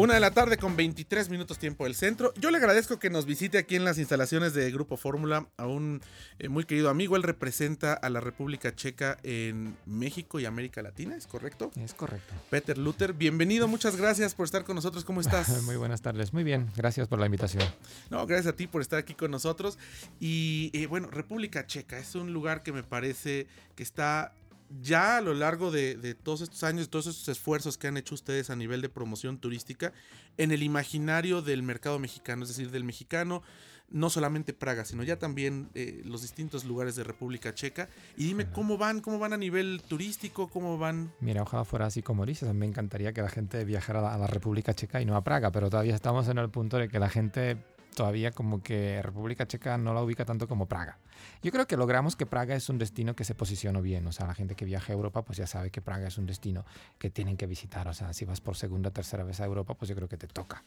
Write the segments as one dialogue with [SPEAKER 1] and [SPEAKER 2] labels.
[SPEAKER 1] Una de la tarde con 23 minutos tiempo del centro. Yo le agradezco que nos visite aquí en las instalaciones de Grupo Fórmula a un eh, muy querido amigo. Él representa a la República Checa en México y América Latina, ¿es correcto?
[SPEAKER 2] Es correcto.
[SPEAKER 1] Peter Luther, bienvenido, muchas gracias por estar con nosotros. ¿Cómo estás?
[SPEAKER 2] muy buenas tardes, muy bien, gracias por la invitación.
[SPEAKER 1] No, gracias a ti por estar aquí con nosotros. Y eh, bueno, República Checa es un lugar que me parece que está ya a lo largo de, todos estos años, todos estos esfuerzos que han hecho ustedes a nivel de promoción turística en el imaginario del mercado mexicano, es decir, del mexicano, no solamente Praga, sino ya también eh, los distintos lugares de República Checa. Y dime cómo van, cómo van a nivel turístico, cómo van.
[SPEAKER 2] Mira, ojalá fuera así como dices. Me encantaría que la gente viajara a la República Checa y no a Praga, pero todavía estamos en el punto de que la gente todavía como que República Checa no la ubica tanto como Praga. Yo creo que logramos que Praga es un destino que se posicionó bien, o sea, la gente que viaja a Europa pues ya sabe que Praga es un destino que tienen que visitar, o sea, si vas por segunda, tercera vez a Europa, pues yo creo que te toca,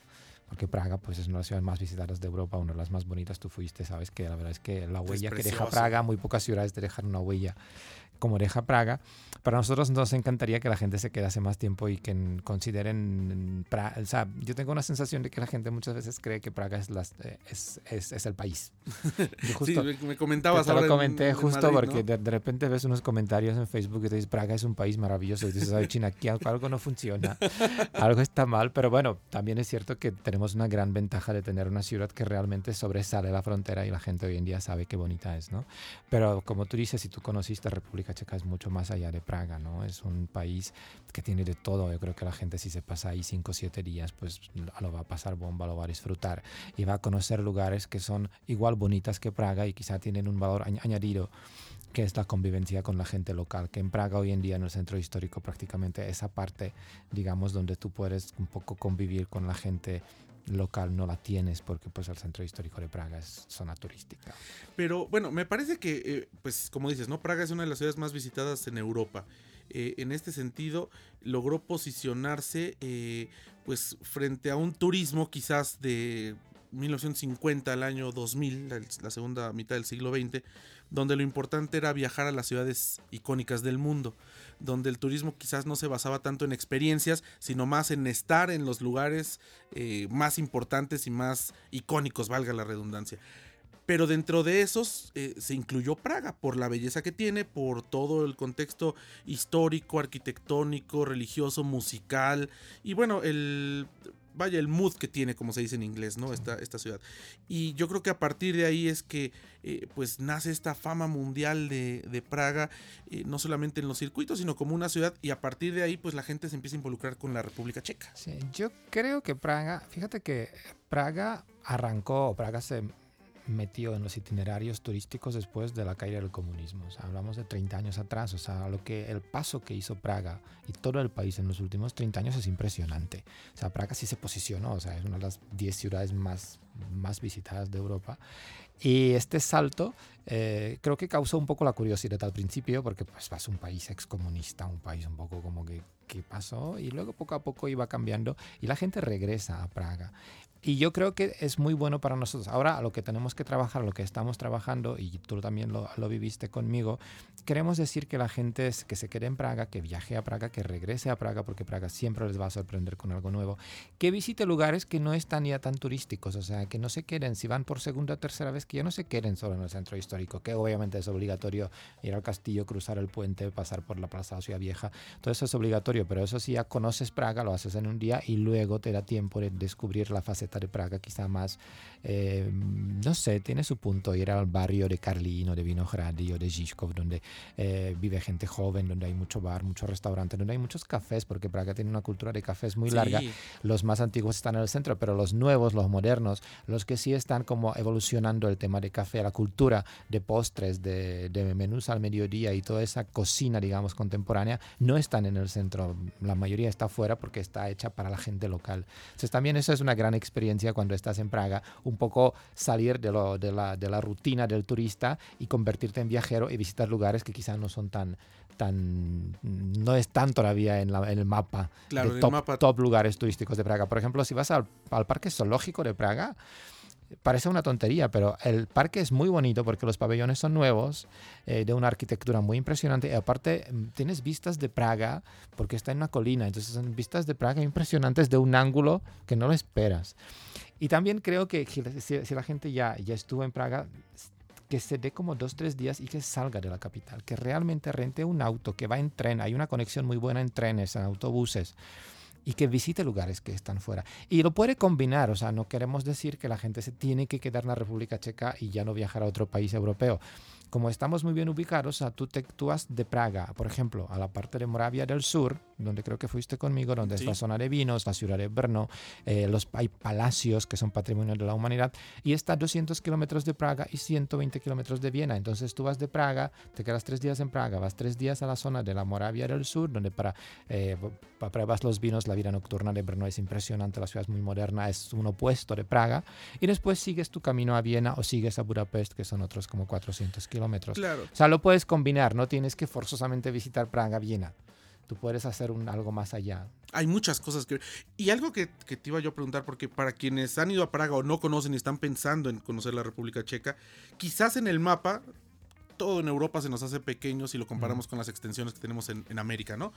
[SPEAKER 2] porque Praga pues es una de las ciudades más visitadas de Europa, una de las más bonitas, tú fuiste, sabes que la verdad es que la huella que deja Praga, muy pocas ciudades te dejan una huella como deja Praga. Para nosotros nos encantaría que la gente se quedase más tiempo y que consideren Praga. O sea, yo tengo una sensación de que la gente muchas veces cree que Praga es, las, eh, es, es, es, el país.
[SPEAKER 1] justo, sí, me comentabas.
[SPEAKER 2] Te lo comenté justo porque de, repente ves unos comentarios en Facebook y te dices, Praga es un país maravilloso. Y dices, ay, China, aquí algo no funciona. algo está mal. Pero bueno, también es cierto que tenemos una gran ventaja de tener una ciudad que realmente sobresale la frontera y la gente hoy en día sabe qué bonita es, ¿no? Pero como tú dices, si tú conociste República Checa es mucho más allá de Praga, ¿no? Es un país que tiene de todo. Yo creo que la gente si se pasa ahí 5 o 7 días, pues lo va a pasar bomba, lo va a disfrutar y va a conocer lugares que son igual bonitas que Praga y quizá tienen un valor añadido que es la convivencia con la gente local, que en Praga hoy en día en el centro histórico prácticamente esa parte, digamos, donde tú puedes un poco convivir con la gente local no la tienes porque pues el centro histórico de Praga es zona turística.
[SPEAKER 1] Pero bueno, me parece que, eh, pues como dices, ¿no? Praga es una de las ciudades más visitadas en Europa. Eh, en este sentido, logró posicionarse eh, pues frente a un turismo quizás de 1950 al año 2000, la, segunda mitad del siglo XX, donde lo importante era viajar a las ciudades icónicas del mundo, donde el turismo quizás no se basaba tanto en experiencias, sino más en estar en los lugares eh, más importantes y más icónicos, valga la redundancia. Pero dentro de esos eh, se incluyó Praga por la belleza que tiene, por todo el contexto histórico, arquitectónico, religioso, musical y bueno, el vaya, el mood que tiene, como se dice en inglés, ¿no? Esta, esta ciudad. Y yo creo que a partir de ahí es que eh, pues nace esta fama mundial de, Praga, eh, no solamente en los circuitos, sino como una ciudad, y a partir de ahí pues la gente se empieza a involucrar con la República Checa.
[SPEAKER 2] Sí, yo creo que Praga, fíjate que Praga arrancó, Praga se metió en los itinerarios turísticos después de la caída del comunismo. O sea, hablamos de 30 años atrás. O sea, lo que, el paso que hizo Praga y todo el país en los últimos 30 años es impresionante. O sea, Praga sí se posicionó. O sea, es una de las 10 ciudades más, más visitadas de Europa. Y este salto eh, creo que causó un poco la curiosidad al principio, porque pues vas un país excomunista, un país un poco como que, ¿qué pasó? Y luego poco a poco iba cambiando y la gente regresa a Praga. Y yo creo que es muy bueno para nosotros. Ahora, a lo que tenemos que trabajar, lo que estamos trabajando, y tú también lo, lo, viviste conmigo, queremos decir que la gente que se quede en Praga, que viaje a Praga, que regrese a Praga, porque Praga siempre les va a sorprender con algo nuevo, que visite lugares que no están ya tan turísticos, o sea, que no se queden, si van por segunda o tercera vez, que ya no se queden solo en el centro histórico, que obviamente es obligatorio ir al castillo, cruzar el puente, pasar por la Plaza Ciudad Vieja, todo eso es obligatorio, pero eso si ya conoces Praga, lo haces en un día y luego te da tiempo de descubrir la faceta de Praga quizá más, eh, no sé, tiene su punto ir al barrio de Carlino, de Vinohrady o de Žižkov, donde eh, vive gente joven, donde hay mucho bar, mucho restaurante, donde hay muchos cafés, porque Praga tiene una cultura de cafés muy larga. Los más antiguos están en el centro, pero los nuevos, los modernos, los que sí están como evolucionando el tema de café, la cultura de postres, de, de menús al mediodía y toda esa cocina, digamos, contemporánea, no están en el centro. La mayoría está fuera porque está hecha para la gente local. Entonces también eso es una gran experiencia experiencia cuando estás en Praga, un poco salir de, lo, de, la, de la rutina del turista y convertirte en viajero y visitar lugares que quizás no son tan, tan no están todavía en, la, en el mapa
[SPEAKER 1] Claro,
[SPEAKER 2] de
[SPEAKER 1] en el
[SPEAKER 2] top,
[SPEAKER 1] mapa.
[SPEAKER 2] top lugares turísticos de Praga. Por ejemplo, si vas al, al parque zoológico de Praga, parece una tontería, pero el parque es muy bonito porque los pabellones son nuevos, eh, de una arquitectura muy impresionante. Y aparte, mm, tienes vistas de Praga porque está en una colina. Entonces, son vistas de Praga impresionantes de un ángulo que no lo esperas. Y también creo que si, si- la gente ya, ya estuvo en Praga, que se dé como dos, tres días y que salga de la capital, que realmente rente un auto, que va en tren, hay una conexión muy buena en trenes, en autobuses, y que visite lugares que están fuera. Y lo puede combinar, o sea, no queremos decir que la gente se tiene que quedar en la República Checa y ya no viajar a otro país europeo. Como estamos muy bien ubicados, o sea, tú, te, tú vas de Praga, por ejemplo, a la parte de Moravia del Sur, donde creo que fuiste conmigo, donde
[SPEAKER 1] Sí.
[SPEAKER 2] es la zona de vinos, la ciudad de Brno, eh, los, hay palacios que son patrimonio de la humanidad, y está a 200 kilómetros de Praga y 120 kilómetros de Viena. Entonces tú vas de Praga, te quedas tres días en Praga, vas tres días a la zona de la Moravia del Sur, donde para, eh, pruebas los vinos, la vida nocturna de Brno es impresionante, la ciudad es muy moderna, es un opuesto de Praga, y después sigues tu camino a Viena o sigues a Budapest, que son otros como 400 kilómetros.
[SPEAKER 1] Claro.
[SPEAKER 2] O sea, lo puedes combinar, no tienes que forzosamente visitar Praga, Viena. Tú puedes hacer un, algo más allá.
[SPEAKER 1] Hay muchas cosas que... Y algo que, que te iba yo a preguntar, porque para quienes han ido a Praga o no conocen y están pensando en conocer la República Checa, quizás en el mapa, todo en Europa se nos hace pequeño si lo comparamos con las extensiones que tenemos en, en América, ¿no?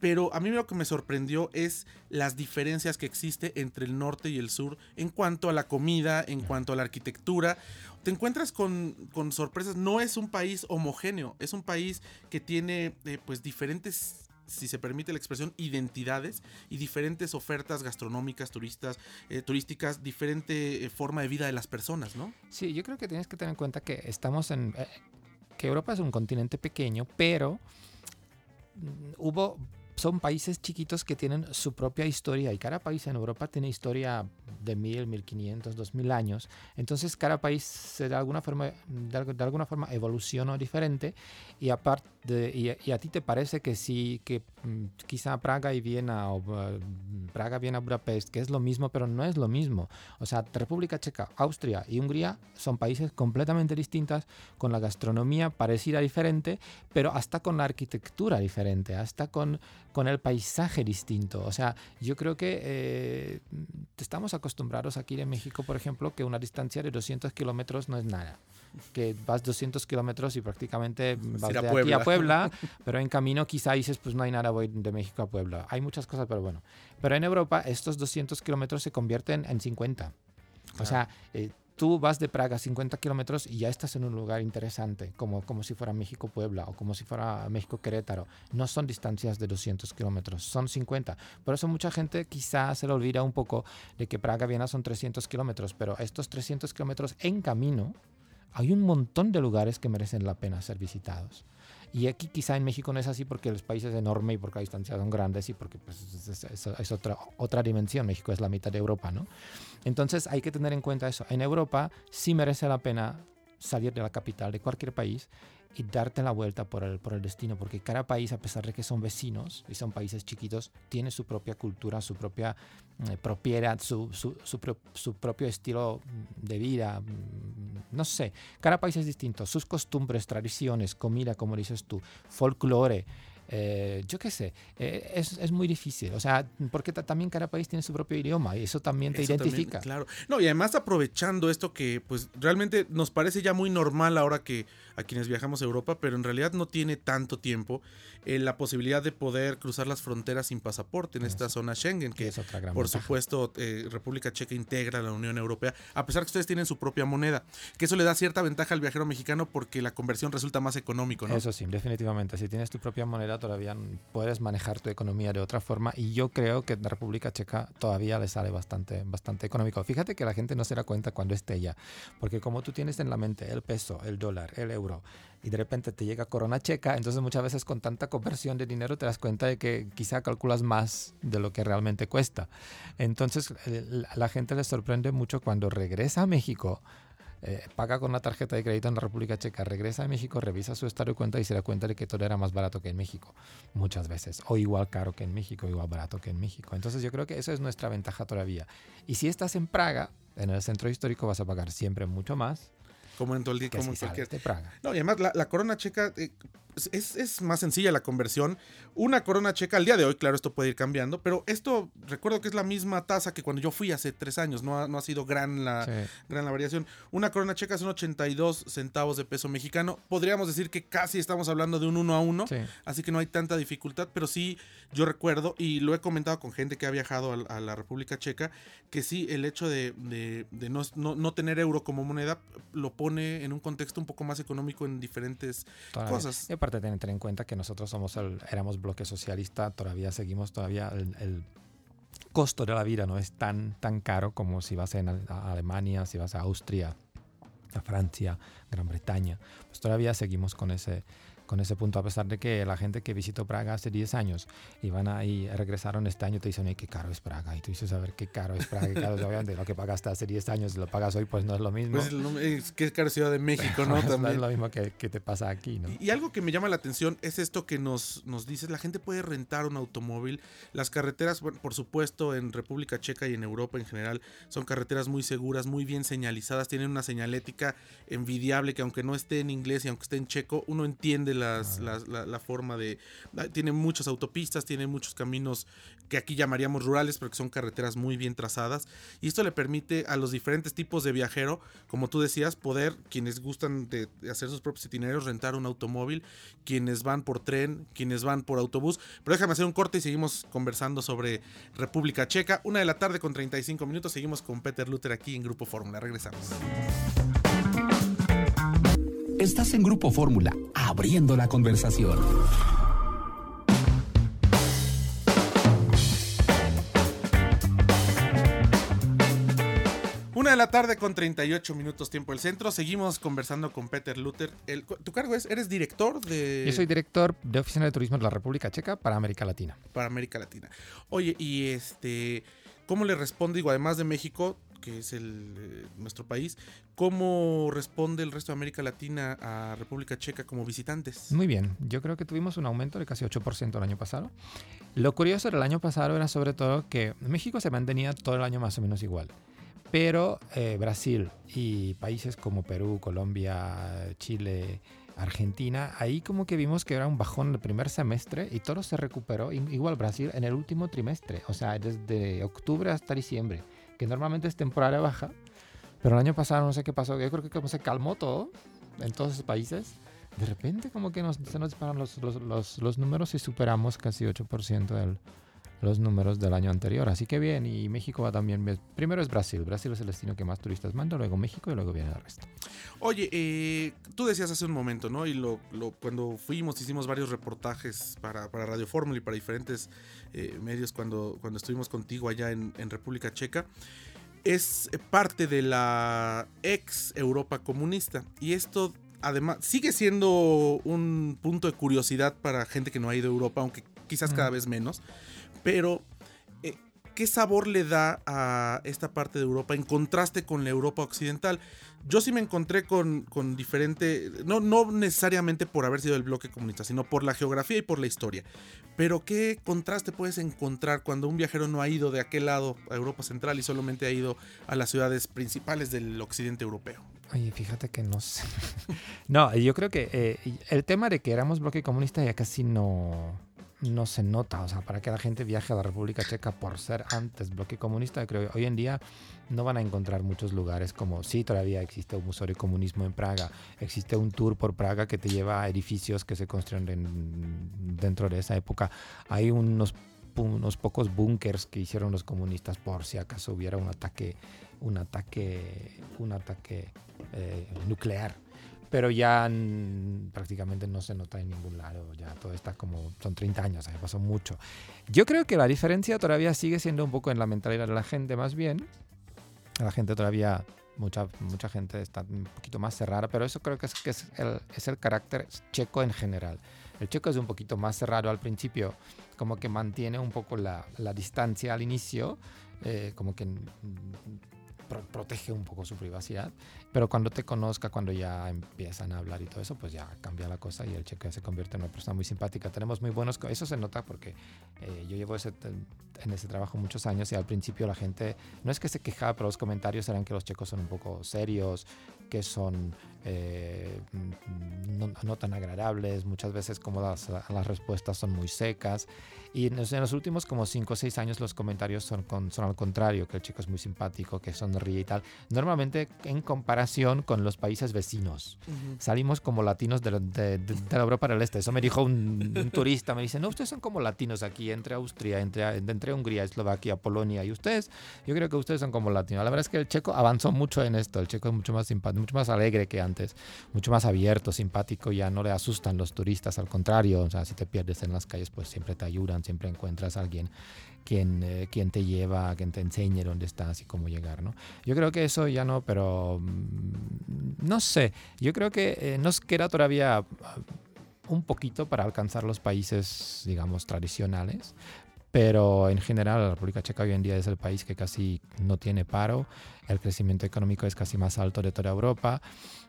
[SPEAKER 1] Pero a mí lo que me sorprendió es las diferencias que existe entre el norte y el sur en cuanto a la comida, en cuanto a la arquitectura. Te encuentras con, con sorpresas. No es un país homogéneo, es un país que tiene eh, pues diferentes si se permite la expresión, identidades y diferentes ofertas gastronómicas, turistas, eh, turísticas, diferente eh, forma de vida de las personas, ¿no?
[SPEAKER 2] Sí, yo creo que tienes que tener en cuenta que estamos en... eh, que Europa es un continente pequeño, pero mm, hubo... Son países chiquitos que tienen su propia historia y cada país en Europa tiene historia de mil, mil quinientos, dos mil años. Entonces cada país de alguna forma, de, alguna forma evoluciona diferente y aparte y, y a ti te parece que sí que mm, quizá Praga y Viena o uh, Praga, Viena, Budapest que es lo mismo pero no es lo mismo. O sea, República Checa, Austria y Hungría son países completamente distintas, con la gastronomía parecida diferente, pero hasta con la arquitectura diferente, hasta con, con el paisaje distinto. O sea, yo creo que eh, estamos acostumbrados aquí en México, por ejemplo, que una distancia de 200 kilómetros no es nada. Que vas 200 kilómetros y prácticamente vas
[SPEAKER 1] ir a
[SPEAKER 2] de aquí a Puebla, pero en camino quizá dices, pues no hay nada, voy de México a Puebla. Hay muchas cosas, pero bueno. Pero en Europa estos 200 kilómetros se convierten en 50. O sea, eh, tú vas de Praga 50 kilómetros y ya estás en un lugar interesante, como, como si fuera México-Puebla o como si fuera México-Querétaro. No son distancias de 200 kilómetros, son 50. Por eso mucha gente quizás se le olvida un poco de que Praga-Viena son 300 kilómetros, pero estos 300 kilómetros en camino hay un montón de lugares que merecen la pena ser visitados. Y aquí quizá en México no es así porque el país es enorme y porque las distancias son grandes y porque pues, es, es- es- otra, otra dimensión. México es la mitad de Europa, ¿no? Entonces hay que tener en cuenta eso. En Europa sí merece la pena salir de la capital de cualquier país y darte la vuelta por el, por el destino, porque cada país, a pesar de que son vecinos y son países chiquitos, tiene su propia cultura, su propia eh, propiedad, su, su, su su propio estilo mm, de vida. mm, No sé, cada país es distinto. Sus costumbres, tradiciones, comida, como dices tú, folclore. Eh, yo qué sé, eh, es, es muy difícil. O sea, porque ta- también cada país tiene su propio idioma y eso también te
[SPEAKER 1] Eso también,
[SPEAKER 2] identifica.
[SPEAKER 1] claro. No, y además aprovechando esto que pues realmente nos parece ya muy normal ahora que a quienes viajamos a Europa, pero en realidad no tiene tanto tiempo eh, la posibilidad de poder cruzar las fronteras sin pasaporte en esta zona Schengen,
[SPEAKER 2] que
[SPEAKER 1] que
[SPEAKER 2] es otra gran
[SPEAKER 1] por
[SPEAKER 2] ventaja.
[SPEAKER 1] supuesto eh, República Checa integra la Unión Europea, a pesar que ustedes tienen su propia moneda, que eso le da cierta ventaja al viajero mexicano porque la conversión resulta más económico, ¿no?
[SPEAKER 2] Eso sí, definitivamente. Si tienes tu propia moneda, todavía puedes manejar tu economía de otra forma. Y yo creo que la República Checa todavía le sale bastante, bastante económico. Fíjate que la gente no se da cuenta cuando esté allá. Porque como tú tienes en la mente el peso, el dólar, el euro, y de repente te llega corona checa, entonces muchas veces con tanta conversión de dinero te das cuenta de que quizá calculas más de lo que realmente cuesta. Entonces la gente le sorprende mucho cuando regresa a México eh, paga con una tarjeta de crédito en la República Checa, regresa a México, revisa su estado de cuenta y se da cuenta de que todo era más barato que en México, muchas veces, o igual caro que en México, igual barato que en México. Entonces yo creo que eso es nuestra ventaja todavía. Y si estás en Praga, en el centro histórico vas a pagar siempre mucho más.
[SPEAKER 1] Como en todo el como
[SPEAKER 2] en cualquier... de
[SPEAKER 1] Praga. No, y además la, la corona checa eh, es, es, más sencilla la conversión. Una corona checa al día de hoy, claro, esto puede ir cambiando, pero esto recuerdo que es la misma tasa que cuando yo fui hace tres años, no ha, no ha sido gran la, gran la variación. Una corona checa son 82 centavos de peso mexicano. Podríamos decir que casi estamos hablando de un uno a uno, así que no hay tanta dificultad, pero sí yo recuerdo, y lo he comentado con gente que ha viajado a, la República Checa, que sí, el hecho de, de, no, no, tener euro como moneda lo pone en un contexto un poco más económico en diferentes cosas
[SPEAKER 2] de tener en cuenta que nosotros somos el, éramos bloque socialista, todavía seguimos todavía el, costo de la vida no es tan, tan caro como si vas a Alemania, si vas a Austria, a Francia, Gran Bretaña. Pues todavía seguimos con ese, con ese punto, a pesar de que la gente que visitó Praga hace 10 años y van ahí, regresaron este año, te dicen, qué caro es Praga. Y tú dices, a ver, qué caro es Praga. Qué caro es, obviamente, lo que pagaste hace 10 años lo pagas hoy, pues no es lo mismo.
[SPEAKER 1] Pues es que es caro Ciudad de México, ¿no?
[SPEAKER 2] no es lo mismo que, que, te pasa aquí, ¿no?
[SPEAKER 1] Y, algo que me llama la atención es esto que nos, nos dices, la gente puede rentar un automóvil. Las carreteras, bueno, por supuesto, en República Checa y en Europa en general, son carreteras muy seguras, muy bien señalizadas, tienen una señalética envidiable que aunque no esté en inglés y aunque esté en checo, uno entiende las, las la, forma de... Tiene muchas autopistas, tiene muchos caminos que aquí llamaríamos rurales, pero que son carreteras muy bien trazadas. Y esto le permite a los diferentes tipos de viajero, como tú decías, poder, quienes gustan de hacer sus propios itinerarios, rentar un automóvil, quienes van por tren, quienes van por autobús. Pero déjame hacer un corte y seguimos conversando sobre República Checa. Una de la tarde con 35 minutos, seguimos con Peter Luther aquí en Grupo Fórmula. Regresamos.
[SPEAKER 3] Estás en Grupo Fórmula, abriendo la conversación.
[SPEAKER 1] Una de la tarde con 38 minutos tiempo del centro. Seguimos conversando con Peter Luther. ¿Tu cargo es? ¿Eres director de...?
[SPEAKER 2] Yo soy director de Oficina de Turismo de la República Checa para América Latina.
[SPEAKER 1] Para América Latina. Oye, y este... ¿Cómo le responde? Digo, además de México, que es el, eh, nuestro país, ¿cómo responde el resto de América Latina a República Checa como visitantes?
[SPEAKER 2] Muy bien, yo creo que tuvimos un aumento de casi 8% el año pasado. Lo curioso del año pasado era sobre todo que México se mantenía todo el año más o menos igual. Pero eh, Brasil y países como Perú, Colombia, Chile, Argentina, ahí como que vimos que era un bajón el primer semestre y todo se recuperó, igual Brasil, en el último trimestre, o sea, desde octubre hasta diciembre que normalmente es temporada baja, pero el año pasado no sé qué pasó, yo creo que como se calmó todo en todos esos países, de repente como que nos, se nos disparan los, los, los, los números y superamos casi 8% de los números del año anterior. Así que bien, y México va también. Primero es Brasil. Brasil es el destino que más turistas manda, luego México y luego viene el resto.
[SPEAKER 1] Oye, eh, tú decías hace un momento, ¿no? Y lo, lo, cuando fuimos, hicimos varios reportajes para, para Radio Fórmula y para diferentes eh, medios cuando, cuando estuvimos contigo allá en, en República Checa es parte de la ex Europa comunista. Y esto además sigue siendo un punto de curiosidad para gente que no ha ido a Europa, aunque quizás cada vez menos. Pero, eh, ¿qué sabor le da a esta parte de Europa en contraste con la Europa occidental? Yo sí me encontré con, con diferente, no, no necesariamente por haber sido el bloque comunista, sino por la geografía y por la historia. Pero ¿qué contraste puedes encontrar cuando un viajero no ha ido de aquel lado a Europa Central y solamente ha ido a las ciudades principales del occidente europeo?
[SPEAKER 2] Oye, fíjate que no sé. no, yo creo que eh, el tema de que éramos bloque comunista ya casi no, no se nota. O sea, para que la gente viaje a la República Checa por ser antes bloque comunista, creo que hoy en día no van a encontrar muchos lugares como, sí, todavía existe un museo de comunismo en Praga, existe un tour por Praga que te lleva a edificios que se construyen dentro de esa época. Hay unos, unos pocos búnkers que hicieron los comunistas por si acaso hubiera un ataque, un ataque, un ataque eh, nuclear pero ya prácticamente no se nota en ningún lado, ya todo está como, son 30 años, ya pasó mucho. Yo creo que la diferencia todavía sigue siendo un poco en la mentalidad de la gente más bien, la gente todavía, mucha, mucha gente está un poquito más cerrada, pero eso creo que es, que es, el, es el carácter checo en general. El checo es un poquito más cerrado al principio, como que mantiene un poco la, la distancia al inicio, eh, como que protege un poco su privacidad, pero cuando te conozca, cuando ya empiezan a hablar y todo eso, pues ya cambia la cosa y el checo se convierte en una persona muy simpática. Tenemos muy buenos, eso se nota porque eh, yo llevo ese, en ese trabajo muchos años y al principio la gente, no es que se quejaba, pero los comentarios eran que los checos son un poco serios, que son eh, no, tan agradables, muchas veces como las, las respuestas son muy secas. Y en los últimos como 5 o 6 años los comentarios son, con, son al contrario, que el chico es muy simpático, que sonríe y tal. Normalmente en comparación con los países vecinos. Salimos como latinos de, de, la Europa del Este. Eso me dijo un, turista, me dice, no, ustedes son como latinos aquí entre Austria, entre, entre Hungría, Eslovaquia, Polonia. Y ustedes, yo creo que ustedes son como latinos. La verdad es que el checo avanzó mucho en esto. El checo es mucho más simpático, mucho más alegre que antes, mucho más abierto, simpático. Ya no le asustan los turistas, al contrario. O sea, si te pierdes en las calles, pues siempre te ayudan siempre encuentras a alguien quien, eh, quien te lleva, quien te enseñe dónde estás y cómo llegar, ¿no? Yo creo que eso ya no, pero mm, no sé, yo creo que eh, nos queda todavía uh, un poquito para alcanzar los países, digamos, tradicionales, pero en general la República Checa hoy en día es el país que casi no tiene paro, el crecimiento económico es casi más alto de toda Europa,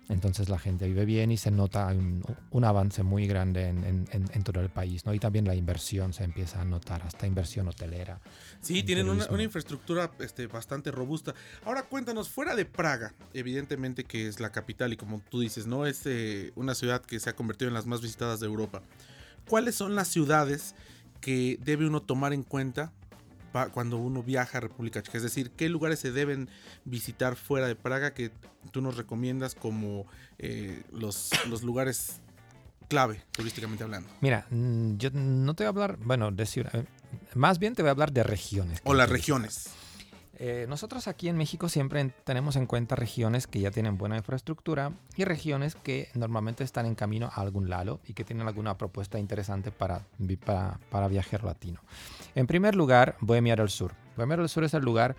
[SPEAKER 2] entonces la gente vive bien y se nota un, avance muy grande en, todo el país, ¿no? Y también la inversión se empieza a notar, hasta inversión hotelera.
[SPEAKER 1] Sí, tienen una, infraestructura este, bastante robusta. Ahora cuéntanos, fuera de Praga, evidentemente que es la capital y como tú dices, ¿no? Es eh, una ciudad que se ha convertido en las más visitadas de Europa. ¿Cuáles son las ciudades que debe uno tomar en cuenta cuando uno viaja a República Checa? Es decir, ¿qué lugares se deben visitar fuera de Praga que tú nos recomiendas como eh, los, los lugares clave, turísticamente hablando?
[SPEAKER 2] Mira, mm, yo no te voy a hablar, bueno, de ciudad, eh, más bien te voy a hablar de regiones.
[SPEAKER 1] O las regiones.
[SPEAKER 2] Eh, nosotros aquí en México siempre tenemos en cuenta regiones que ya tienen buena infraestructura y regiones que normalmente están en camino a algún lado y que tienen alguna propuesta interesante para, para, para latino. En primer lugar, Bohemia del Sur. Bohemia del Sur es el lugar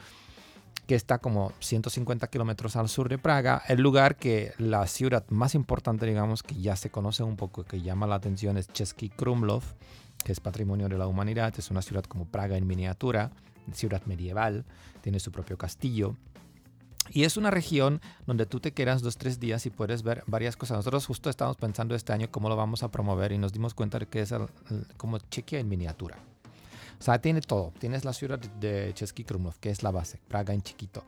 [SPEAKER 2] que está como 150 kilómetros al sur de Praga, el lugar que la ciudad más importante, digamos, que ya se conoce un poco, que llama la atención es Český Krumlov, que es patrimonio de la humanidad, es una ciudad como Praga en miniatura, ciudad medieval, tiene su propio castillo. Y es una región donde tú te quedas dos, tres días y puedes ver varias cosas. Nosotros justo estamos pensando este año cómo lo vamos a promover y nos dimos cuenta de que es como Chequia en miniatura. O sea, tiene todo. Tienes la ciudad de Český Krumlov, que es la base, Praga en chiquito.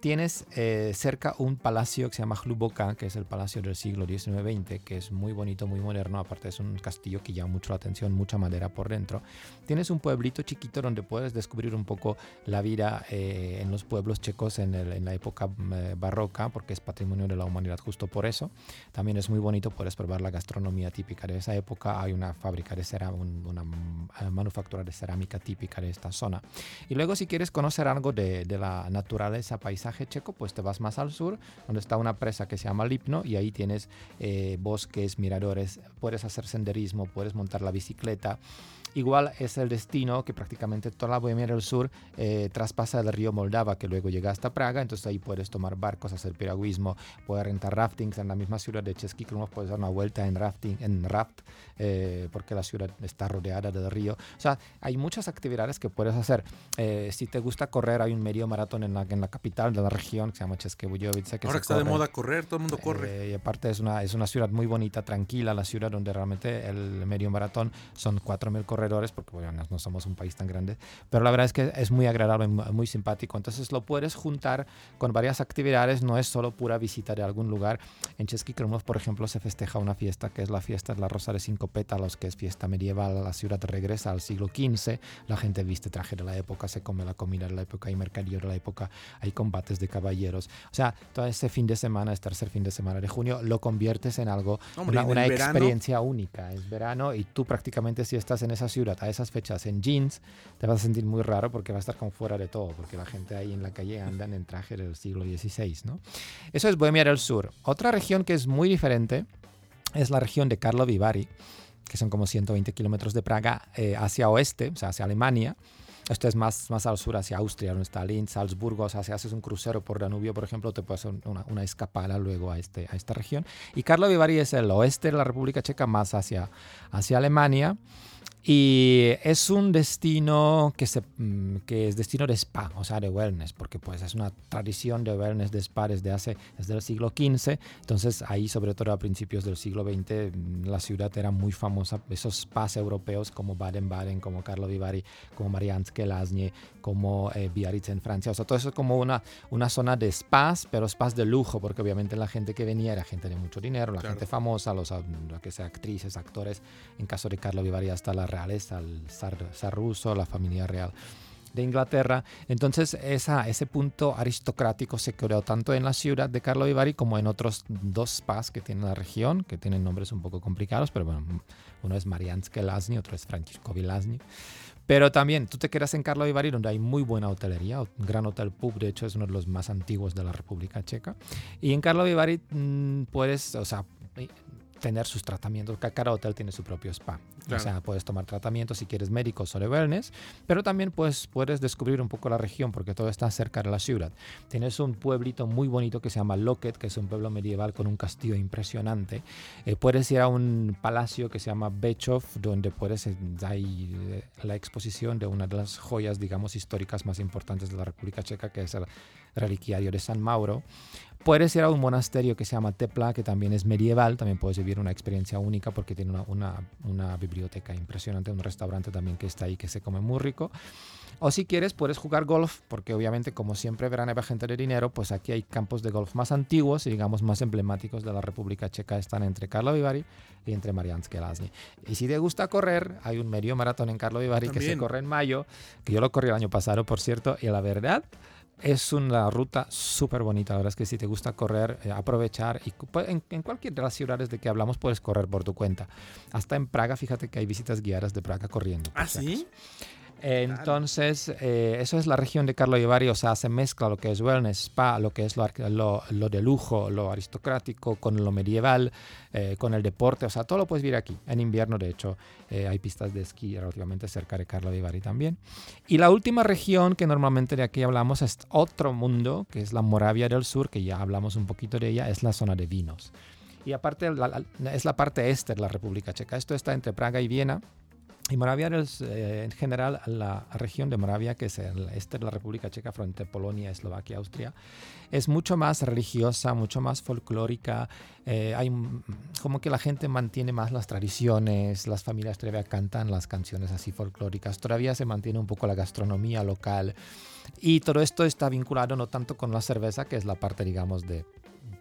[SPEAKER 2] Tienes eh, cerca un palacio que se llama Hluboka, que es el palacio del siglo XIX-XX, que es muy bonito, muy moderno. Aparte es un castillo que llama mucho la atención, mucha madera por dentro. Tienes un pueblito chiquito donde puedes descubrir un poco la vida eh, en los pueblos checos en, la época eh, barroca, porque es patrimonio de la humanidad justo por eso. También es muy bonito, puedes probar la gastronomía típica de esa época. Hay una fábrica de cerámica, una manufactura de cerámica típica de esta zona. Y luego si quieres conocer algo de, de la naturaleza checo, pues te vas más al sur, donde está una presa que se llama Lipno y ahí tienes eh, bosques, miradores, puedes hacer senderismo, puedes montar la bicicleta. Igual es el destino que prácticamente toda la Bohemia del Sur eh, traspasa el río Moldava, que luego llega hasta Praga, entonces ahí puedes tomar barcos, hacer piragüismo, puedes rentar raftings en la misma ciudad de Český Krumlov, puedes dar una vuelta en rafting, en raft, eh, porque la ciudad está rodeada del río. O sea, hay muchas actividades que puedes hacer. Eh, si te gusta correr, hay un medio maratón en la, en la capital de la región que se llama České Budějovice.
[SPEAKER 1] Ahora que está de moda correr, todo el mundo corre.
[SPEAKER 2] y aparte es una, es una ciudad muy bonita, tranquila, la ciudad donde realmente el medio maratón son 4.000 corredores porque bueno, no somos un país tan grande, pero la verdad es que es muy agradable, muy simpático. Entonces lo puedes juntar con varias actividades, no es solo pura visita de algún lugar. En Český Krumlov, por ejemplo, se festeja una fiesta que es la fiesta de la Rosa de Cinco Pétalos, que es fiesta medieval. La ciudad regresa al siglo XV, la gente viste traje de la época, se come la comida de la época, hay mercadillo de la época, hay combates de caballeros. O sea, todo ese fin de semana, este tercer fin de semana de junio, lo conviertes en algo, una, una experiencia única. Es verano y tú prácticamente si estás en esa ciudad a esas fechas en jeans, te vas a sentir muy raro porque va a estar como fuera de todo, porque la gente ahí en la calle andan en traje del siglo XVI, ¿no? Eso es Bohemia del Sur. Otra región que es muy diferente es la región de Carlo Vivari, que son como 120 kilómetros de Praga eh, hacia oeste, o sea, hacia Alemania. Esto es más, más al sur, hacia Austria, donde está Linz, Salzburgo. O sea, si haces un crucero por Danubio, por ejemplo, te puedes hacer una, una, escapada luego a, este, a esta región. Y Carlo Vivari es el oeste de la República Checa, más hacia, hacia Alemania. Y es un destino que, se, mm, que es destino de spa, o sea, de wellness, porque pues es una tradición de wellness de spa desde, hace, desde el siglo XV. Entonces ahí, sobre todo a principios del siglo XX, mm, la ciudad era muy famosa. Esos spas europeos como Baden-Baden, como Carlo Vivari, como Marianske Lasny, como eh, Biarritz en Francia. O sea, todo eso es como una, una zona de spas, pero spas de lujo, porque obviamente la gente que venía era gente de mucho dinero, la gente famosa, los que sea actrices, actores. En caso de Carlo Vivari hasta la realeza, el zar, ruso, la familia real de Inglaterra. Entonces esa, ese punto aristocrático se creó tanto en la ciudad de Carlo Vivari como en otros dos spas que tiene la región, que tienen nombres un poco complicados, pero bueno, uno es Marianske Lasny, otro es Francisco Vilasny. Pero también tú te quedas en Carlo Vivari, donde hay muy buena hotelería, un gran hotel pub, de hecho es uno de los más antiguos de la República Checa. Y en Carlo Vivari mm, puedes, o sea, tener sus tratamientos. Cada hotel tiene su propio spa. O sea, puedes tomar tratamientos si quieres médicos o de wellness, pero también pues, puedes descubrir un poco la región porque todo está cerca de la ciudad. Tienes un pueblito muy bonito que se llama Loket, que es un pueblo medieval con un castillo impresionante. Eh, puedes ir a un palacio que se llama Bechov, donde puedes, eh, hay eh, la exposición de una de las joyas, digamos, históricas más importantes de la República Checa, que es el reliquiario de San Mauro. Puedes ir a un monasterio que se llama Tepla, que también es medieval, también puedes vivir una experiencia única porque tiene una, una, una, biblioteca impresionante, un restaurante también que está ahí que se come muy rico. O si quieres, puedes jugar golf, porque obviamente, como siempre verán a gente de dinero, pues aquí hay campos de golf más antiguos y digamos más emblemáticos de la República Checa, están entre Carlo Vivari y entre Marianske Lasny. Y si te gusta correr, hay un medio maratón en Carlo Vivari que se corre en mayo, que yo lo corrí el año pasado, por cierto, y la verdad es una ruta súper bonita. La verdad es que si te gusta correr, eh, aprovechar. Y en, en, cualquier de las ciudades de que hablamos puedes correr por tu cuenta. Hasta en Praga, fíjate que hay visitas guiadas de Praga corriendo.
[SPEAKER 1] ¿Ah, sí?
[SPEAKER 2] Entonces, eh, eso es la región de Carlo Ivari, o sea, se mezcla lo que es wellness, spa, lo que es lo, lo, de lujo, lo aristocrático, con lo medieval, eh, con el deporte, o sea, todo lo puedes ver aquí. En invierno, de hecho, eh, hay pistas de esquí relativamente cerca de Carlo Ivari también. Y la última región que normalmente de aquí hablamos es otro mundo, que es la Moravia del Sur, que ya hablamos un poquito de ella, es la zona de vinos. Y aparte, es la parte este de la República Checa. Esto está entre Praga y Viena y Moravia eh, en general, la región de Moravia, que es el este de la República Checa, frente a Polonia, Eslovaquia, Austria, es mucho más religiosa, mucho más folclórica. Eh, hay como que la gente mantiene más las tradiciones, las familias todavía cantan las canciones así folclóricas, todavía se mantiene un poco la gastronomía local. Y todo esto está vinculado no tanto con la cerveza, que es la parte, digamos, de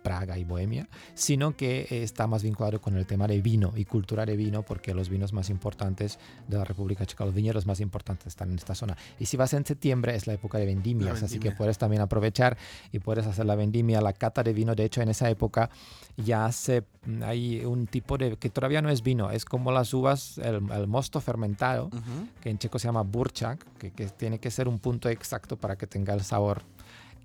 [SPEAKER 2] Praga y Bohemia, sino que está más vinculado con el tema de vino y cultura de vino, porque los vinos más importantes de la República Checa, los viñedos más importantes están en esta zona. Y si vas en septiembre es la época de vendimias, así que puedes también aprovechar y puedes hacer la vendimia, la cata de vino. De hecho, en esa época ya se, hay un tipo de, que todavía no es vino, es como las uvas, el, mosto fermentado, que en checo se llama burchak, que, que tiene que ser un punto exacto para que tenga el sabor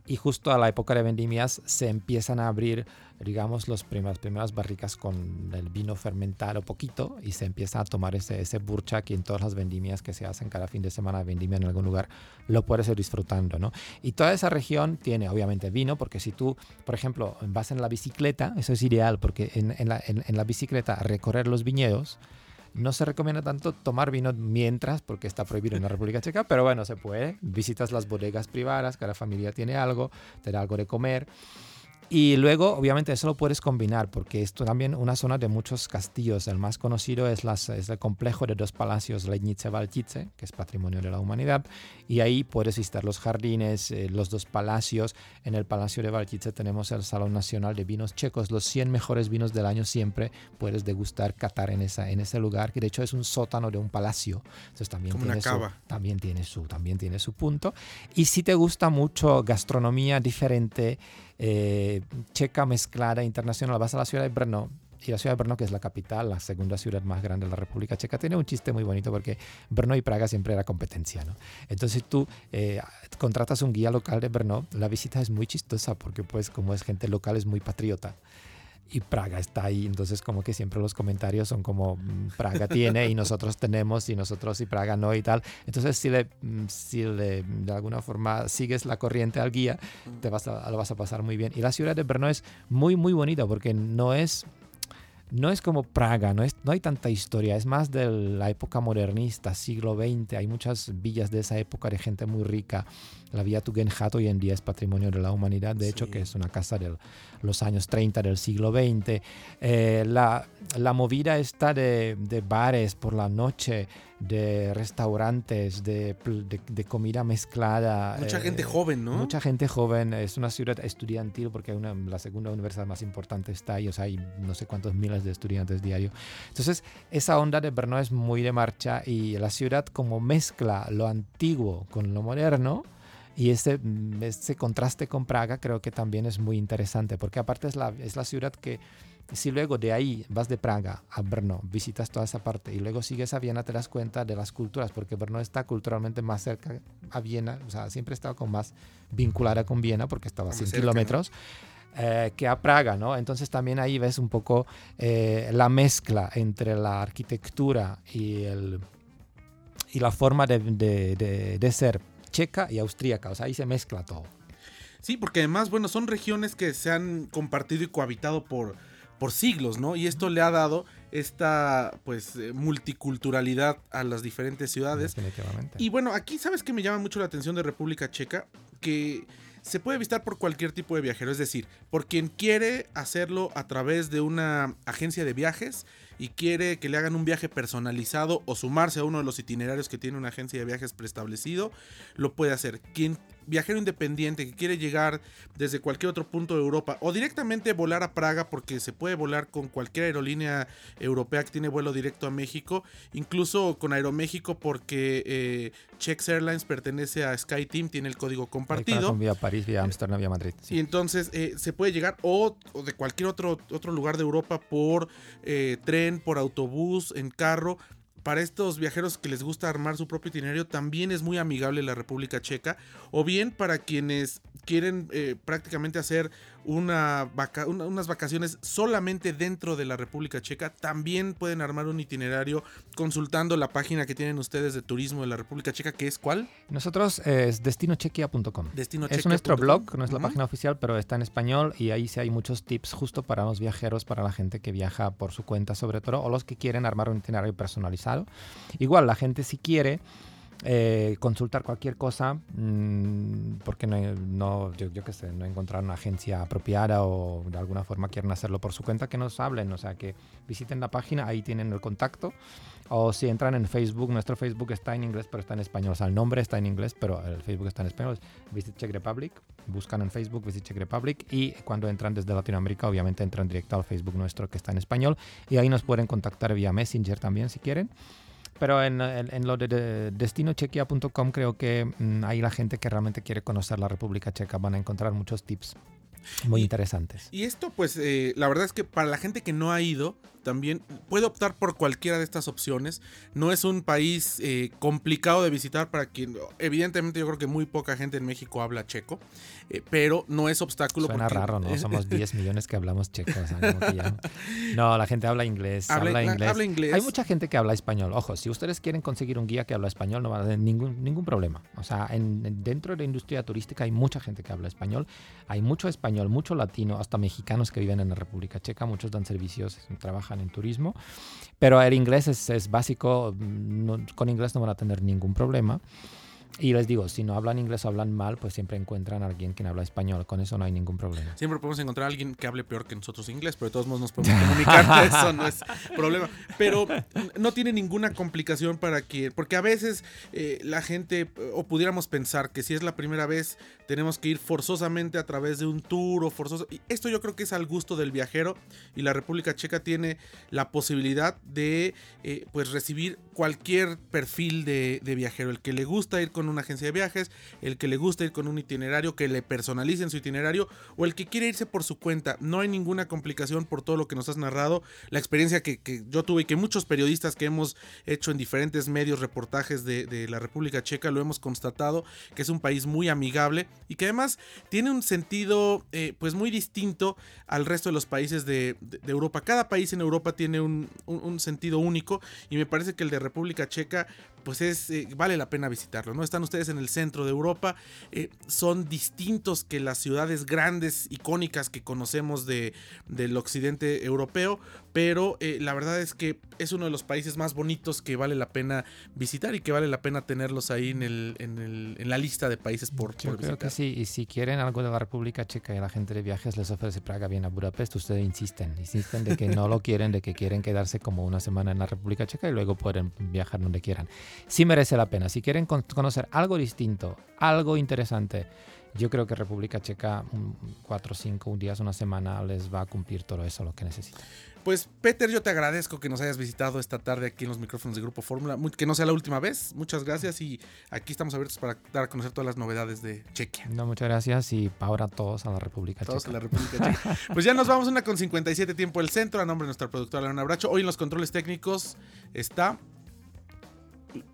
[SPEAKER 2] y justo a la época de vendimias se empiezan a abrir, digamos, las primeras, barricas con el vino fermentado poquito y se empieza a tomar ese, ese burcha que en todas las vendimias que se hacen cada fin de semana de vendimia en algún lugar lo puedes ir disfrutando, ¿no? Y toda esa región tiene obviamente vino porque si tú, por ejemplo, vas en la bicicleta, eso es ideal porque en, la, en la bicicleta recorrer los viñedos, no se recomienda tanto tomar vino mientras, porque está prohibido en la República Checa, pero bueno, se puede. Visitas las bodegas privadas, cada familia tiene algo, te da algo de comer. Y luego, obviamente, eso lo puedes combinar porque es también una zona de muchos castillos. El más conocido es, las, es el complejo de dos palacios, Leidnice Valtice, que es patrimonio de la humanidad. Y ahí puedes visitar los jardines, eh, los dos palacios. En el Palacio de Valtice tenemos el Salón Nacional de Vinos Checos, los 100 mejores vinos del año siempre puedes degustar, catar en, esa, en ese lugar, que de hecho es un sótano de un palacio. Entonces también, tiene, Su, también, tiene, su, también tiene su punto. Y si te gusta mucho gastronomía diferente, eh, checa mezclada internacional. Vas a la ciudad de Brno y la ciudad de Brno, que es la capital, la segunda ciudad más grande de la República Checa, tiene un chiste muy bonito porque Brno y Praga siempre era competencia. ¿no? Entonces tú eh, contratas un guía local de Brno, la visita es muy chistosa porque pues como es gente local es muy patriota y Praga está ahí, entonces como que siempre los comentarios son como mm, Praga tiene y nosotros tenemos y nosotros y Praga no y tal. Entonces si le, mm, si le de alguna forma sigues la corriente al guía, te vas a, lo vas a pasar muy bien. Y la ciudad de Brno es muy muy bonita porque no es no es como Praga, no, es, no hay tanta historia, es más de la época modernista, siglo XX, hay muchas villas de esa época de gente muy rica. La Villa Tugendhat hoy en día es patrimonio de la humanidad, de hecho, que es una casa de los años 30 del siglo XX. Eh, la, la, movida está de, de bares por la noche, de restaurantes, de, de, comida mezclada.
[SPEAKER 1] Mucha eh, gente joven, ¿no?
[SPEAKER 2] Mucha gente joven. Es una ciudad estudiantil porque una, la segunda universidad más importante está ahí. O sea, hay no sé cuántos miles de estudiantes diario. Entonces, esa onda de Brno es muy de marcha y la ciudad como mezcla lo antiguo con lo moderno. Y ese, ese contraste con Praga creo que también es muy interesante porque aparte es la, es la ciudad que si luego de ahí vas de Praga a Brno, visitas toda esa parte y luego sigues a Viena, te das cuenta de las culturas, porque Brno está culturalmente más cerca a Viena, o sea, siempre estaba con más vinculada con Viena porque estaba a 100 kilómetros. Eh, que a Praga, ¿no? Entonces también ahí ves un poco eh, la mezcla entre la arquitectura y, el, y la forma de, de, de ser checa y austríaca, o sea, ahí se mezcla todo.
[SPEAKER 1] Sí, porque además, bueno, son regiones que se han compartido y cohabitado por, por siglos, ¿no? Y esto le ha dado esta pues eh, multiculturalidad a las diferentes ciudades. Y bueno, aquí sabes que me llama mucho la atención de República Checa, que se puede visitar por cualquier tipo de viajero, es decir, por quien quiere hacerlo a través de una agencia de viajes y quiere que le hagan un viaje personalizado o sumarse a uno de los itinerarios que tiene una agencia de viajes preestablecido, lo puede hacer. Quien viajero independiente que quiere llegar desde cualquier otro punto de Europa o directamente volar a Praga porque se puede volar con cualquier aerolínea europea que tiene vuelo directo a México, incluso con Aeroméxico porque eh, Chex Airlines pertenece a SkyTeam, tiene el código compartido.
[SPEAKER 2] Vía París, vía Ámsterdam, vía Madrid.
[SPEAKER 1] Y entonces eh, se puede llegar o, de cualquier otro, otro lugar de Europa por eh, tren, por autobús, en carro para estos viajeros que les gusta armar su propio itinerario, también es muy amigable la República Checa. O bien para quienes quieren eh, prácticamente hacer una unas vacaciones solamente dentro de la República Checa, también pueden armar un itinerario consultando la página que tienen ustedes de turismo de la República Checa, que es cuál?
[SPEAKER 2] Nosotros es destinochequia.com. es nuestro blog, no es la página oficial, pero está en español y ahí sí hay muchos tips justo para los viajeros, para la gente que viaja por su cuenta sobre todo, o los que quieren armar un itinerario personalizado. Igual, la gente si quiere eh, consultar cualquier cosa, mm, porque no, no yo, yo qué sé, no encontrar una agencia apropiada o de alguna forma quieren hacerlo por su cuenta, que nos hablen, o sea, que visiten la página, ahí tienen el contacto. O si entran en Facebook, nuestro Facebook está en inglés, pero está en español. O sea, el nombre está en inglés, pero el Facebook está en español. Visit Czech Republic, buscan en Facebook Visit Czech Republic y cuando entran desde Latinoamérica, obviamente entran directo al Facebook nuestro que está en español y ahí nos pueden contactar vía Messenger también si quieren. Pero en, en, lo de, destinochequia.com creo que mm, ahí la gente que realmente quiere conocer la República Checa van a encontrar muchos tips muy interesantes.
[SPEAKER 1] Y esto, pues, eh, la verdad es que para la gente que no ha ido, también puede optar por cualquiera de estas opciones. No es un país eh, complicado de visitar para quien, evidentemente yo creo que muy poca gente en México habla checo, eh, pero no es obstáculo.
[SPEAKER 2] Suena raro, ¿no? Somos 10 millones que hablamos checo. No, la gente habla inglés. Habla, inglés. Hay mucha gente que habla español. Ojo, si ustedes quieren conseguir un guía que habla español, no va a tener ningún, ningún problema. O sea, en, dentro de la industria turística hay mucha gente que habla español. Hay mucho español, mucho latino, hasta mexicanos que viven en la República Checa. Muchos dan servicios, trabajan en turismo, pero el inglés es, es básico, con inglés no van a tener ningún problema. Y les digo, si no hablan inglés o hablan mal, pues siempre encuentran a alguien que habla español. Con eso no hay ningún problema.
[SPEAKER 1] Siempre podemos encontrar a alguien que hable peor que nosotros inglés, pero de todos modos nos podemos comunicar. eso no es problema. Pero no tiene ninguna complicación para que, porque a veces eh, la gente, o pudiéramos pensar que si es la primera vez, tenemos que ir forzosamente a través de un tour o forzoso. Y esto yo creo que es al gusto del viajero y la República Checa tiene la posibilidad de eh, pues recibir cualquier perfil de, de viajero. El que le gusta ir con una agencia de viajes, el que le gusta ir con un itinerario, que le personalicen su itinerario o el que quiere irse por su cuenta. No hay ninguna complicación por todo lo que nos has narrado. La experiencia que, yo tuve y que muchos periodistas que hemos hecho en diferentes medios reportajes de, la República Checa lo hemos constatado, que es un país muy amigable y que además tiene un sentido eh, pues muy distinto al resto de los países de, Europa. Cada país en Europa tiene un, sentido único y me parece que el de República Checa pues es, eh, vale la pena visitarlo, ¿no? Están ustedes en el centro de Europa, eh, son distintos que las ciudades grandes, icónicas que conocemos de, del occidente europeo, pero eh, la verdad es que es uno de los países más bonitos que vale la pena visitar y que vale la pena tenerlos ahí en, el, en, el, en la lista de países por,
[SPEAKER 2] Yo
[SPEAKER 1] por
[SPEAKER 2] creo que sí, y si quieren algo de la República Checa y la gente de viajes les ofrece Praga bien a Budapest, ustedes insisten, insisten de que no lo quieren, de que quieren quedarse como una semana en la República Checa y luego pueden viajar donde quieran. Sí merece la pena, si quieren con- algo distinto, algo interesante, yo creo que República Checa, un- cuatro, cinco días, una semana, les va a cumplir todo eso lo que necesitan.
[SPEAKER 1] Pues Peter, yo te agradezco que nos hayas visitado esta tarde aquí en los micrófonos de Grupo Fórmula, Mu- que no sea la última vez, muchas gracias y aquí estamos abiertos para dar a conocer todas las novedades de Chequia.
[SPEAKER 2] No, muchas gracias y ahora todos a la República
[SPEAKER 1] Todos
[SPEAKER 2] Checa.
[SPEAKER 1] en la República Checa. Pues ya nos vamos una con 57 tiempo el centro, a nombre de nuestra productora Leona Bracho. Hoy en los controles técnicos está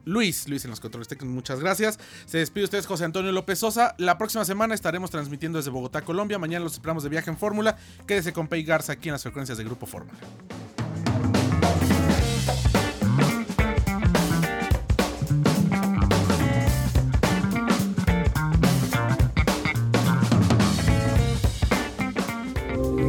[SPEAKER 1] Luis, Luis en los controles técnicos, muchas gracias. Se despide ustedes José Antonio López Sosa. La próxima semana estaremos transmitiendo desde Bogotá, Colombia. Mañana los esperamos de viaje en Fórmula. Quédese con Pei Garza aquí en las frecuencias de Grupo Fórmula.